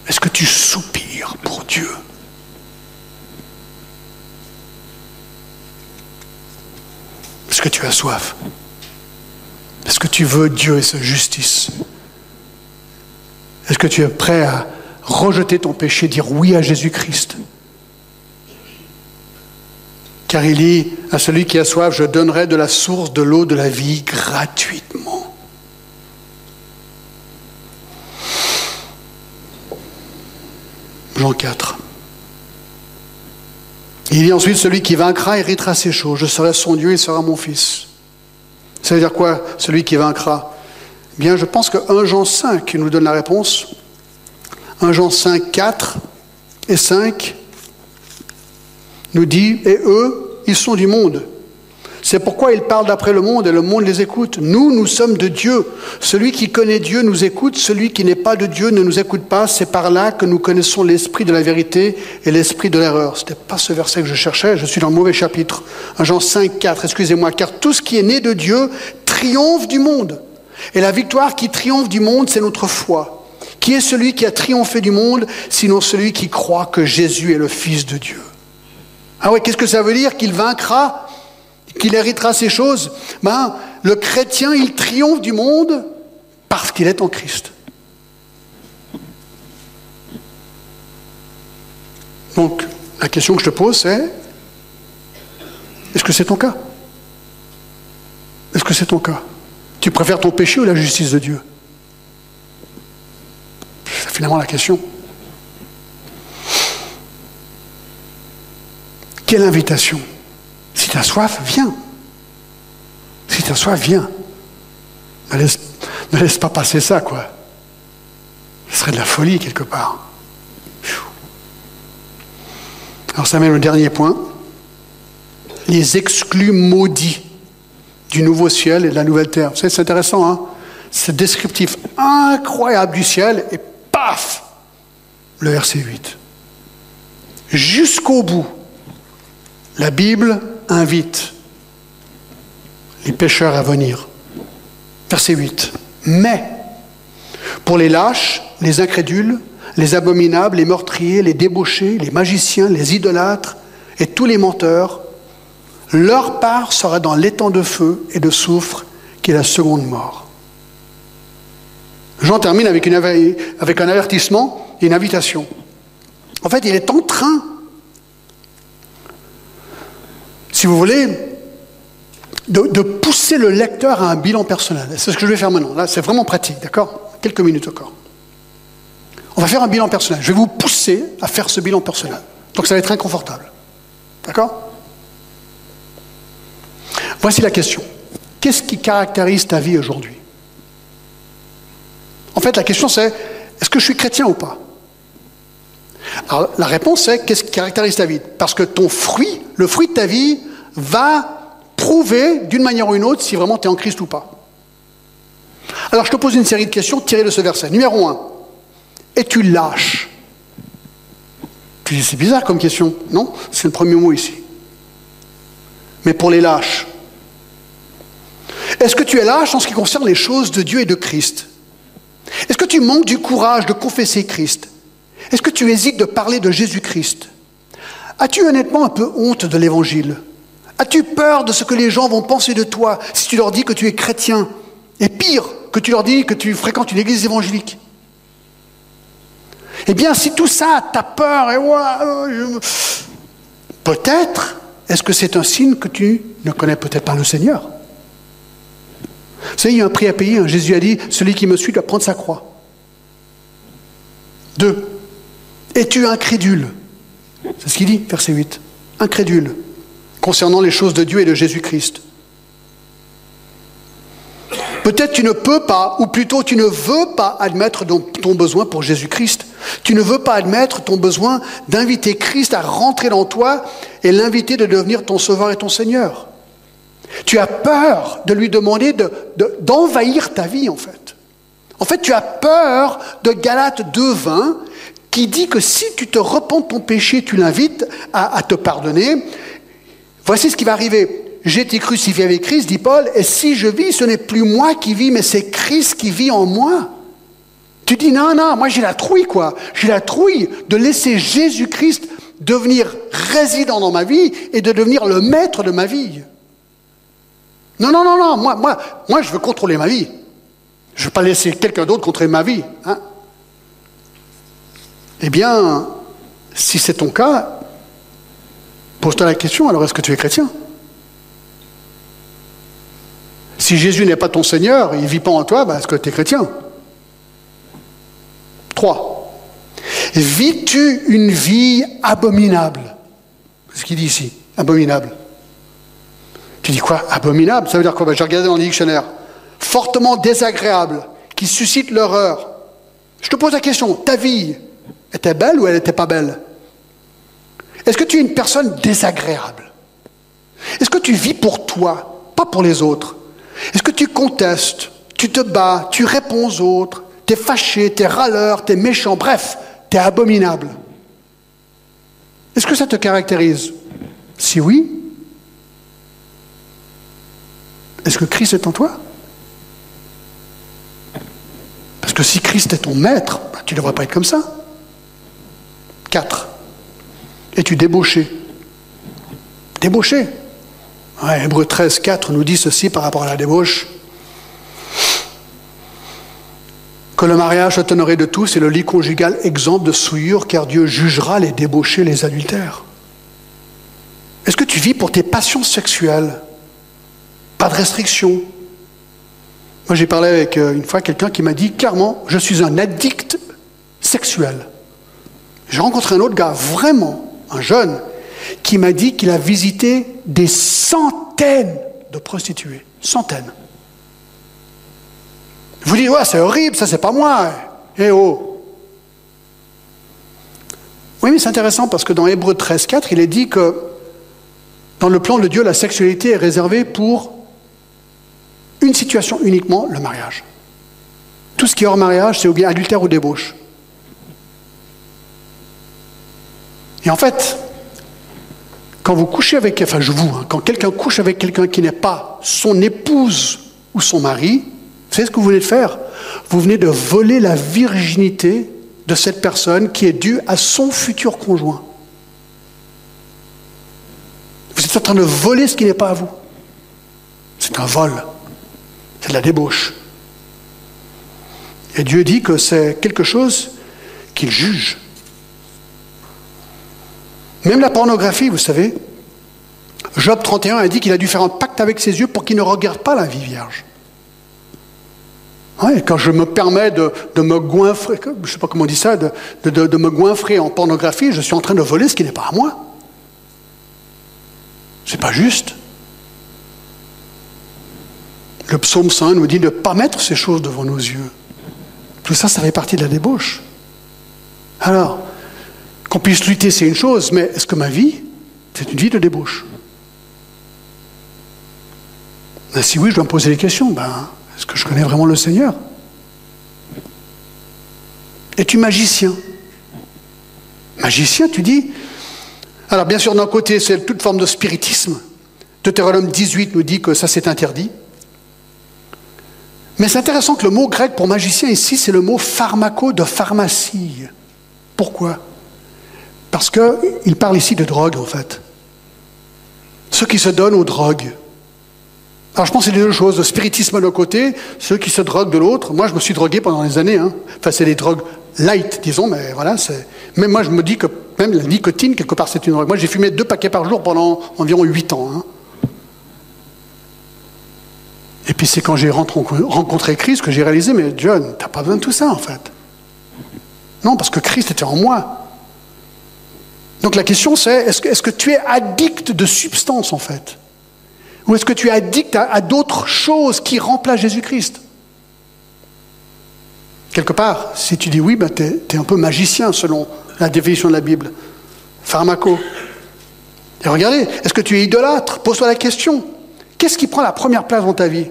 Est-ce que tu soupires pour Dieu? Est-ce que tu as soif? Est-ce que tu veux Dieu et sa justice? Est-ce que tu es prêt à rejeter ton péché, dire oui à Jésus-Christ? Car il dit à celui qui a soif, je donnerai de la source de l'eau de la vie gratuitement. Jean 4. Il dit ensuite, celui qui vaincra héritera ses choses. Je serai son Dieu, il sera mon fils. Ça veut dire quoi, celui qui vaincra? Bien, je pense que 1 Jean 5 nous donne la réponse. 1 Jean 5, 4 et 5 nous dit, et eux, ils sont du monde. C'est pourquoi ils parlent d'après le monde et le monde les écoute. Nous, nous sommes de Dieu. Celui qui connaît Dieu nous écoute, celui qui n'est pas de Dieu ne nous écoute pas. C'est par là que nous connaissons l'esprit de la vérité et l'esprit de l'erreur. Ce n'était pas ce verset que je cherchais, je suis dans le mauvais chapitre. Un Jean 5, 4, excusez-moi, car tout ce qui est né de Dieu triomphe du monde. Et la victoire qui triomphe du monde, c'est notre foi. Qui est celui qui a triomphé du monde, sinon celui qui croit que Jésus est le Fils de Dieu? Ah ouais, qu'est-ce que ça veut dire Qu'il vaincra qu'il héritera ces choses, ben, le chrétien, il triomphe du monde parce qu'il est en Christ. Donc, la question que je te pose, c'est, est-ce que c'est ton cas? Est-ce que c'est ton cas? Tu préfères ton péché ou la justice de Dieu? C'est finalement la question. Quelle invitation? Si tu as soif, viens. Si tu as soif, viens. Ne laisse, pas passer ça, quoi. Ce serait de la folie quelque part. Alors ça mène au dernier point. Les exclus maudits du nouveau ciel et de la nouvelle terre. C'est intéressant, hein C'est descriptif incroyable du ciel et paf Le verset 8. Jusqu'au bout, la Bible invite les pécheurs à venir. Verset 8. Mais, pour les lâches, les incrédules, les abominables, les meurtriers, les débauchés, les magiciens, les idolâtres et tous les menteurs, leur part sera dans l'étang de feu et de soufre qui est la seconde mort. Jean termine avec, un avertissement et une invitation. En fait, il est en train si vous voulez, de, pousser le lecteur à un bilan personnel. C'est ce que je vais faire maintenant. Là, c'est vraiment pratique, d'accord? Quelques minutes encore. On va faire un bilan personnel. Je vais vous pousser à faire ce bilan personnel. Donc ça va être inconfortable. D'accord? Voici la question. Qu'est-ce qui caractérise ta vie aujourd'hui? En fait, la question c'est, Est-ce que je suis chrétien ou pas? Alors, la réponse est qu'est-ce qui caractérise ta vie? Parce que ton fruit, le fruit de ta vie, va prouver d'une manière ou d'une autre si vraiment tu es en Christ ou pas. Alors je te pose une série de questions tirées de ce verset. Numéro 1. Es-tu lâche? Tu dis c'est bizarre comme question. Non, c'est le premier mot ici. Mais pour les lâches. Est-ce que tu es lâche en ce qui concerne les choses de Dieu et de Christ? Est-ce que tu manques du courage de confesser Christ? Est-ce que tu hésites de parler de Jésus-Christ? As-tu honnêtement un peu honte de l'Évangile? As-tu peur de ce que les gens vont penser de toi si tu leur dis que tu es chrétien? Et pire, que tu leur dis que tu fréquentes une église évangélique? Eh bien, si tout ça, t'as peur, et ouais, peut-être, est-ce que c'est un signe que tu ne connais peut-être pas le Seigneur Vous savez, il y a un prix à payer. Jésus a dit, celui qui me suit doit prendre sa croix. Deux, es-tu incrédule? C'est ce qu'il dit, verset 8. Incrédule concernant les choses de Dieu et de Jésus-Christ. Peut-être tu ne peux pas, ou plutôt tu ne veux pas admettre ton besoin pour Jésus-Christ. Tu ne veux pas admettre ton besoin d'inviter Christ à rentrer dans toi et l'inviter de devenir ton sauveur et ton Seigneur. Tu as peur de lui demander d'envahir ta vie, en fait. En fait, tu as peur de Galates 2.20 qui dit que si tu te repens de ton péché, tu l'invites à te pardonner. Voici ce qui va arriver j'ai été crucifié avec Christ, dit Paul, et si je vis, ce n'est plus moi qui vis, mais c'est Christ qui vit en moi. Tu dis, non, non, moi j'ai la trouille, quoi. J'ai la trouille de laisser Jésus-Christ devenir résident dans ma vie et de devenir le maître de ma vie. Non, non, non, non, moi, moi, moi je veux contrôler ma vie. Je ne veux pas laisser quelqu'un d'autre contrôler ma vie. Hein. Eh bien, si c'est ton cas, pose-toi la question, alors est-ce que tu es chrétien? Si Jésus n'est pas ton Seigneur, il ne vit pas en toi, ben, est-ce que tu es chrétien? Trois. Vis-tu une vie abominable? C'est ce qu'il dit ici, abominable. Tu dis quoi? Abominable. Ça veut dire quoi? Ben, J'ai regardé dans le dictionnaire. Fortement désagréable, qui suscite l'horreur. Je te pose la question, ta vie était belle ou elle n'était pas belle? Est-ce que tu es une personne désagréable? Est-ce que tu vis pour toi, pas pour les autres? Est-ce que tu contestes, tu te bats, tu réponds aux autres, tu es fâché, tu es râleur, tu es méchant, bref, tu es abominable. Est-ce que ça te caractérise? Si oui, est-ce que Christ est en toi? Parce que si Christ est ton maître, bah, tu ne devrais pas être comme ça. 4. Es-tu débauché? Débauché Hébreu 13, 4 nous dit ceci par rapport à la débauche. Que le mariage soit honoré de tous et le lit conjugal exempt de souillure, car Dieu jugera les débauchés, les adultères. Est-ce que tu vis pour tes passions sexuelles? Pas de restriction. Moi, j'ai parlé avec euh, une fois quelqu'un qui m'a dit clairement Je suis un addict sexuel. J'ai rencontré un autre gars, vraiment, un jeune, qui m'a dit qu'il a visité des centaines de prostituées. Centaines. Vous dites, ouais, c'est horrible, ça, c'est pas moi. Eh oh. Oui, mais c'est intéressant parce que dans Hébreu 13, 4, il est dit que dans le plan de Dieu, la sexualité est réservée pour une situation uniquement, le mariage. Tout ce qui est hors mariage, c'est ou bien adultère ou débauche. Et en fait, quand vous couchez avec, je vous, hein, quand quelqu'un couche avec quelqu'un qui n'est pas son épouse ou son mari, vous savez ce que vous venez de faire? Vous venez de voler la virginité de cette personne qui est due à son futur conjoint. Vous êtes en train de voler ce qui n'est pas à vous. C'est un vol. C'est de la débauche. Et Dieu dit que c'est quelque chose qu'il juge. Même la pornographie, vous savez, Job 31 a dit qu'il a dû faire un pacte avec ses yeux pour qu'il ne regarde pas la vie vierge. quand je me permets de, me goinfrer, je ne sais pas comment on dit ça, de, de, me goinfrer en pornographie, je suis en train de voler ce qui n'est pas à moi. C'est pas juste. Le psaume 100 nous dit de ne pas mettre ces choses devant nos yeux. Tout ça, ça fait partie de la débauche. Alors, qu'on puisse lutter, c'est une chose, mais est-ce que ma vie, c'est une vie de débauche? Ben, Si oui, je dois me poser les questions. Ben, est-ce que je connais vraiment le Seigneur? Es-tu magicien? Magicien, tu dis? Alors, bien sûr, d'un côté, c'est toute forme de spiritisme. Deutéronome 18 nous dit que ça, c'est interdit. Mais c'est intéressant que le mot grec pour magicien ici, c'est le mot pharmaco de pharmacie. Pourquoi? Parce qu'il parle ici de drogue, en fait. Ceux qui se donnent aux drogues. Alors je pense que c'est les deux choses, le spiritisme d'un côté, ceux qui se droguent de l'autre. Moi je me suis drogué pendant des années. Hein. Enfin c'est des drogues light, disons, mais voilà. Même moi je me dis que même la nicotine, quelque part, c'est une drogue. Moi j'ai fumé deux paquets par jour pendant environ huit ans. Hein. Et puis c'est quand j'ai rencontré Christ que j'ai réalisé, mais John, t'as pas besoin de tout ça en fait. Non, parce que Christ était en moi. Donc la question c'est, est-ce que, tu es addict de substance en fait? Ou est-ce que tu es addict à, d'autres choses qui remplacent Jésus-Christ? Quelque part, si tu dis oui, ben tu es, un peu magicien selon la définition de la Bible. Pharmaco. Et regardez, est-ce que tu es idolâtre? Pose-toi la question. Qu'est-ce qui prend la première place dans ta vie?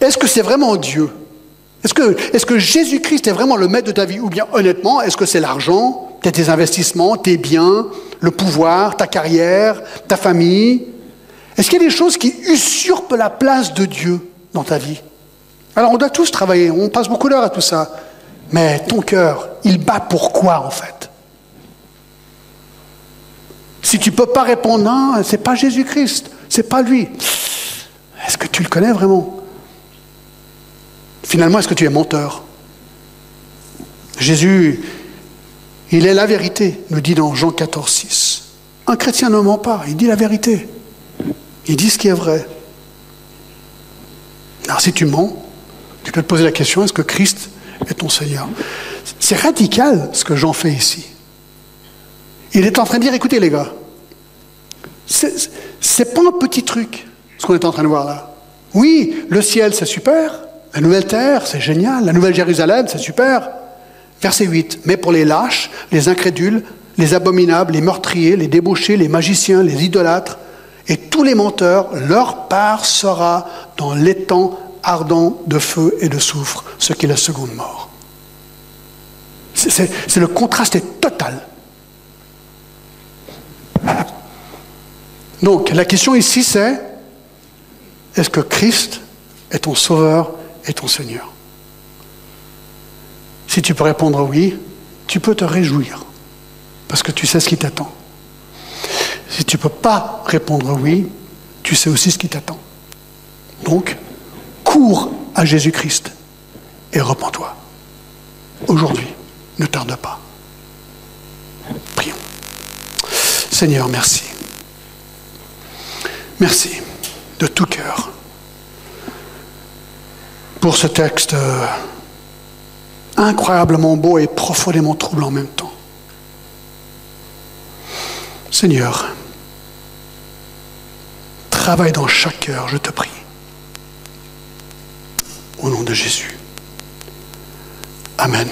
Est-ce que c'est vraiment Dieu? Est-ce que, Jésus-Christ est vraiment le maître de ta vie? Ou bien honnêtement, est-ce que c'est l'argent, tes investissements, tes biens, le pouvoir, ta carrière, ta famille? Est-ce qu'il y a des choses qui usurpent la place de Dieu dans ta vie? Alors on doit tous travailler, on passe beaucoup d'heures à tout ça. Mais ton cœur, il bat pourquoi en fait? Si tu ne peux pas répondre, non, c'est pas Jésus-Christ, c'est pas lui. Est-ce que tu le connais vraiment? Finalement, est-ce que tu es menteur? Jésus, il est la vérité, nous dit dans Jean 14, 6. Un chrétien ne ment pas, il dit la vérité. Il dit ce qui est vrai. Alors si tu mens, tu peux te poser la question, est-ce que Christ est ton Seigneur? C'est radical ce que Jean fait ici. Il est en train de dire, écoutez les gars, c'est pas un petit truc, ce qu'on est en train de voir là. Oui, le ciel c'est super, la nouvelle terre, c'est génial. La nouvelle Jérusalem, c'est super. Verset 8. Mais pour les lâches, les incrédules, les abominables, les meurtriers, les débauchés, les magiciens, les idolâtres et tous les menteurs, leur part sera dans l'étang ardent de feu et de soufre, ce qui est la seconde mort. C'est le contraste est total. Donc la question ici c'est, est-ce que Christ est ton sauveur est ton Seigneur? Si tu peux répondre oui, tu peux te réjouir, parce que tu sais ce qui t'attend. Si tu ne peux pas répondre oui, tu sais aussi ce qui t'attend. Donc, cours à Jésus-Christ et repens-toi. Aujourd'hui, ne tarde pas. Prions. Seigneur, merci. Merci de tout cœur pour ce texte euh, incroyablement beau et profondément troublant en même temps. Seigneur, travaille dans chaque cœur, je te prie. Au nom de Jésus. Amen.